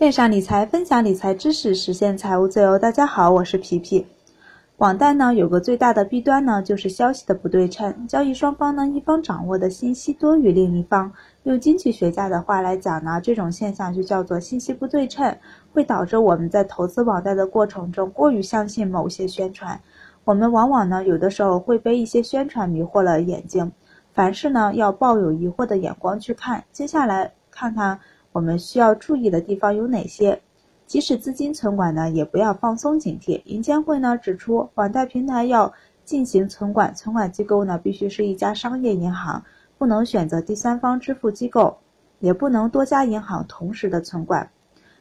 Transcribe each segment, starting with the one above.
链上理财，分享理财知识，实现财务自由。大家好，我是皮皮。网贷呢，有个最大的弊端呢，就是消息的不对称。交易双方呢，一方掌握的信息多于另一方。用经济学家的话来讲呢，这种现象就叫做信息不对称，会导致我们在投资网贷的过程中过于相信某些宣传。我们往往呢，有的时候会被一些宣传迷惑了眼睛。凡事呢，要抱有疑惑的眼光去看。接下来看看。我们需要注意的地方有哪些？即使资金存管呢，也不要放松警惕。银监会呢指出，网贷平台要进行存管，存管机构呢必须是一家商业银行，不能选择第三方支付机构，也不能多家银行同时的存管。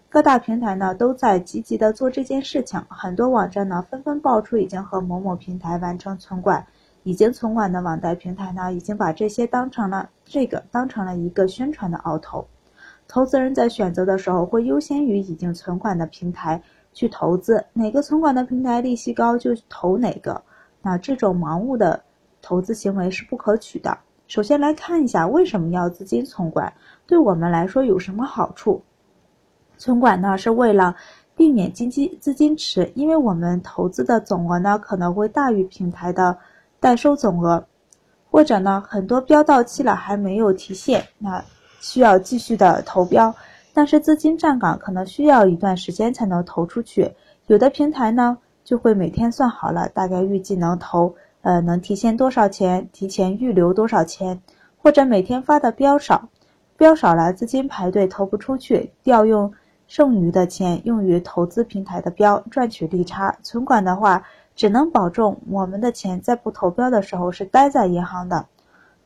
各大平台呢都在积极的做这件事情，很多网站呢纷纷爆出已经和某某平台完成存管，已经存管的网贷平台呢已经把这些当成了这个当成了一个宣传的鳌头。投资人在选择的时候，会优先于已经存款的平台去投资，哪个存款的平台利息高就投哪个。那这种盲目的投资行为是不可取的。首先来看一下为什么要资金存管，对我们来说有什么好处？存管呢是为了避免经济资金池，因为我们投资的总额呢可能会大于平台的代收总额，或者呢很多标到期了还没有提现，那。需要继续的投标，但是资金站岗可能需要一段时间才能投出去。有的平台呢就会每天算好了，大概预计能投，呃，能提现多少钱，提前预留多少钱，或者每天发的标少，标少了资金排队投不出去，调用剩余的钱用于投资平台的标，赚取利差。存管的话，只能保证我们的钱在不投标的时候是待在银行的。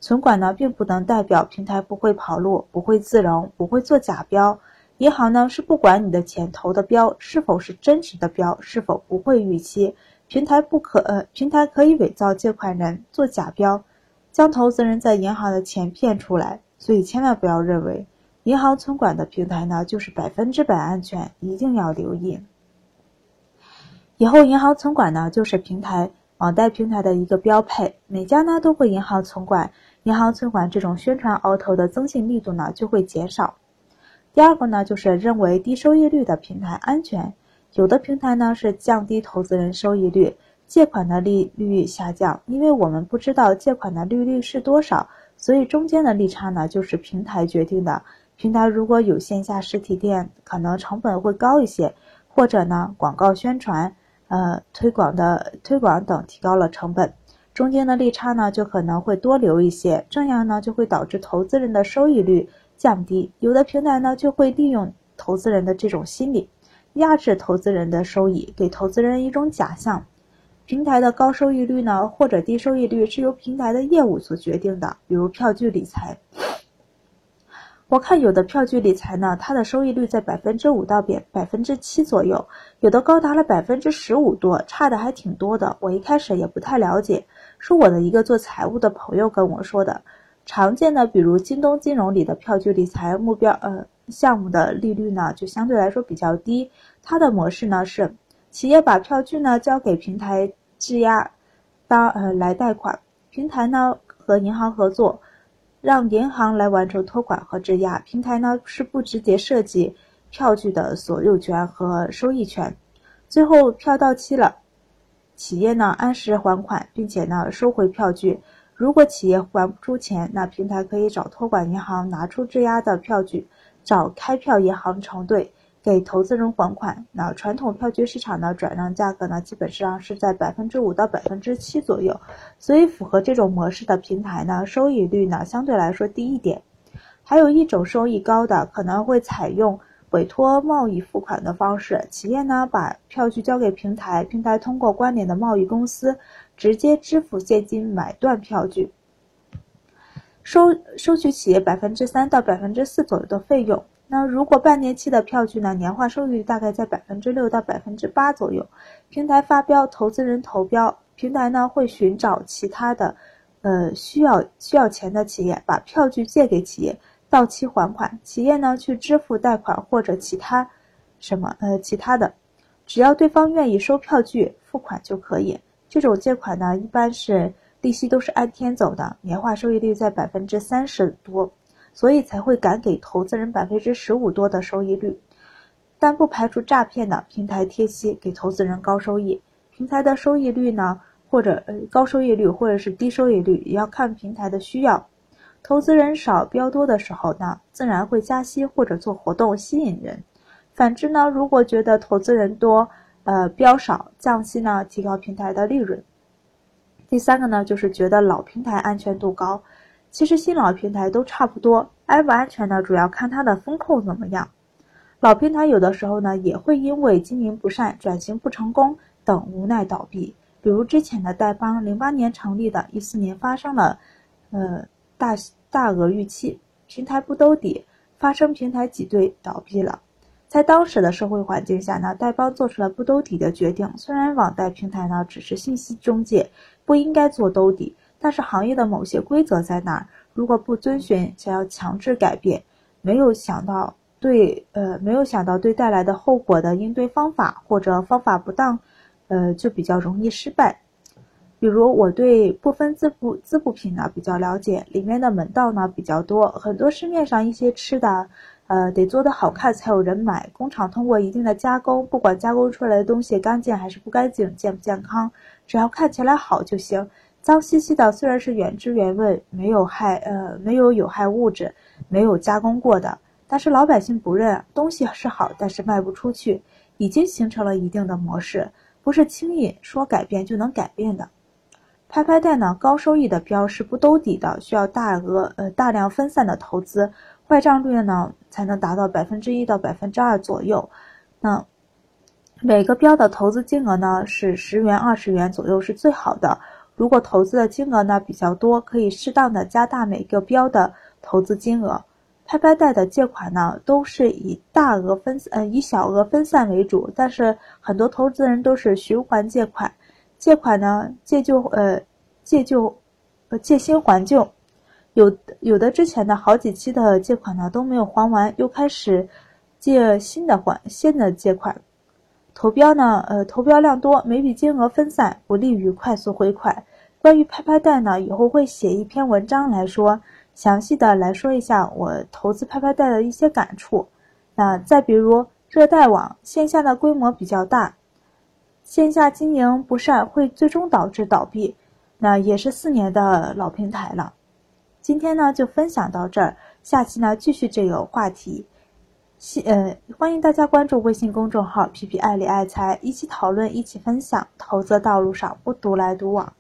存管呢，并不能代表平台不会跑路、不会自融、不会做假标。银行呢，是不管你的钱投的标是否是真实的标，是否不会逾期。平台不可呃，平台可以伪造借款人做假标，将投资人在银行的钱骗出来。所以千万不要认为银行存管的平台呢就是百分之百安全，一定要留意。以后银行存管呢，就是平台网贷平台的一个标配，每家呢都会银行存管。银行存款这种宣传鳌头的增信力度呢就会减少。第二个呢就是认为低收益率的平台安全，有的平台呢是降低投资人收益率，借款的利率下降，因为我们不知道借款的利率是多少，所以中间的利差呢就是平台决定的。平台如果有线下实体店，可能成本会高一些，或者呢广告宣传、呃推广的推广等提高了成本。中间的利差呢，就可能会多留一些，这样呢就会导致投资人的收益率降低。有的平台呢就会利用投资人的这种心理，压制投资人的收益，给投资人一种假象。平台的高收益率呢，或者低收益率是由平台的业务所决定的，比如票据理财。我看有的票据理财呢，它的收益率在百分之五到百百分之七左右，有的高达了百分之十五多，差的还挺多的。我一开始也不太了解，是我的一个做财务的朋友跟我说的。常见的，比如京东金融里的票据理财目标呃项目的利率呢，就相对来说比较低。它的模式呢是，企业把票据呢交给平台质押，当呃来贷款，平台呢和银行合作。让银行来完成托管和质押，平台呢是不直接涉及票据的所有权和收益权。最后票到期了，企业呢按时还款，并且呢收回票据。如果企业还不出钱，那平台可以找托管银行拿出质押的票据，找开票银行承兑。给投资人还款，那传统票据市场的转让价格呢，基本上是在百分之五到百分之七左右，所以符合这种模式的平台呢，收益率呢相对来说低一点。还有一种收益高的，可能会采用委托贸易付款的方式，企业呢把票据交给平台，平台通过关联的贸易公司直接支付现金买断票据，收收取企业百分之三到百分之四左右的费用。那如果半年期的票据呢，年化收益率大概在百分之六到百分之八左右。平台发标，投资人投标，平台呢会寻找其他的，呃需要需要钱的企业，把票据借给企业，到期还款，企业呢去支付贷款或者其他什么呃其他的，只要对方愿意收票据付款就可以。这种借款呢，一般是利息都是按天走的，年化收益率在百分之三十多。所以才会敢给投资人百分之十五多的收益率。但不排除诈骗的平台贴息给投资人高收益。平台的收益率呢，或者呃高收益率或者是低收益率，也要看平台的需要。投资人少标多的时候呢，自然会加息或者做活动吸引人。反之呢，如果觉得投资人多，呃标少降息呢，提高平台的利润。第三个呢，就是觉得老平台安全度高，其实新老平台都差不多，安不安全呢，主要看它的风控怎么样。老平台有的时候呢，也会因为经营不善、转型不成功等无奈倒闭。比如之前的代邦，零八年成立的，一四年发生了，呃。大大额逾期，平台不兜底，发生平台挤兑倒闭了。在当时的社会环境下呢，代邦做出了不兜底的决定。虽然网贷平台呢只是信息中介，不应该做兜底，但是行业的某些规则在那儿，如果不遵循，想要强制改变，没有想到对呃没有想到对带来的后果的应对方法，或者方法不当，呃就比较容易失败。比如我对部分滋补滋补品呢比较了解，里面的门道呢比较多，很多市面上一些吃的，呃得做的好看才有人买，工厂通过一定的加工，不管加工出来的东西干净还是不干净，健不健康，只要看起来好就行。脏兮兮的虽然是原汁原味，没有害呃没有有害物质，没有加工过的，但是老百姓不认，东西是好，但是卖不出去，已经形成了一定的模式，不是轻易说改变就能改变的。拍拍贷呢，高收益的标是不兜底的，需要大额呃大量分散的投资，坏账率呢才能达到百分之一到百分之二左右。那每个标的投资金额呢是十元二十元左右是最好的。如果投资的金额呢比较多，可以适当的加大每个标的投资金额。拍拍贷的借款呢都是以大额分呃以小额分散为主，但是很多投资人都是循环借款。借款呢，借旧呃，借旧，呃，借新还旧，有有的之前的好几期的借款呢都没有还完，又开始借新的还新的借款，投标呢，呃，投标量多，每笔金额分散，不利于快速回款。关于拍拍贷呢，以后会写一篇文章来说，详细的来说一下我投资拍拍贷的一些感触。那再比如热贷网，线下的规模比较大。线下经营不善会最终导致倒闭，那也是四年的老平台了。今天呢就分享到这儿，下期呢继续这个话题。谢呃欢迎大家关注微信公众号“皮皮爱理爱财”，一起讨论，一起分享。投资道路上不独来独往。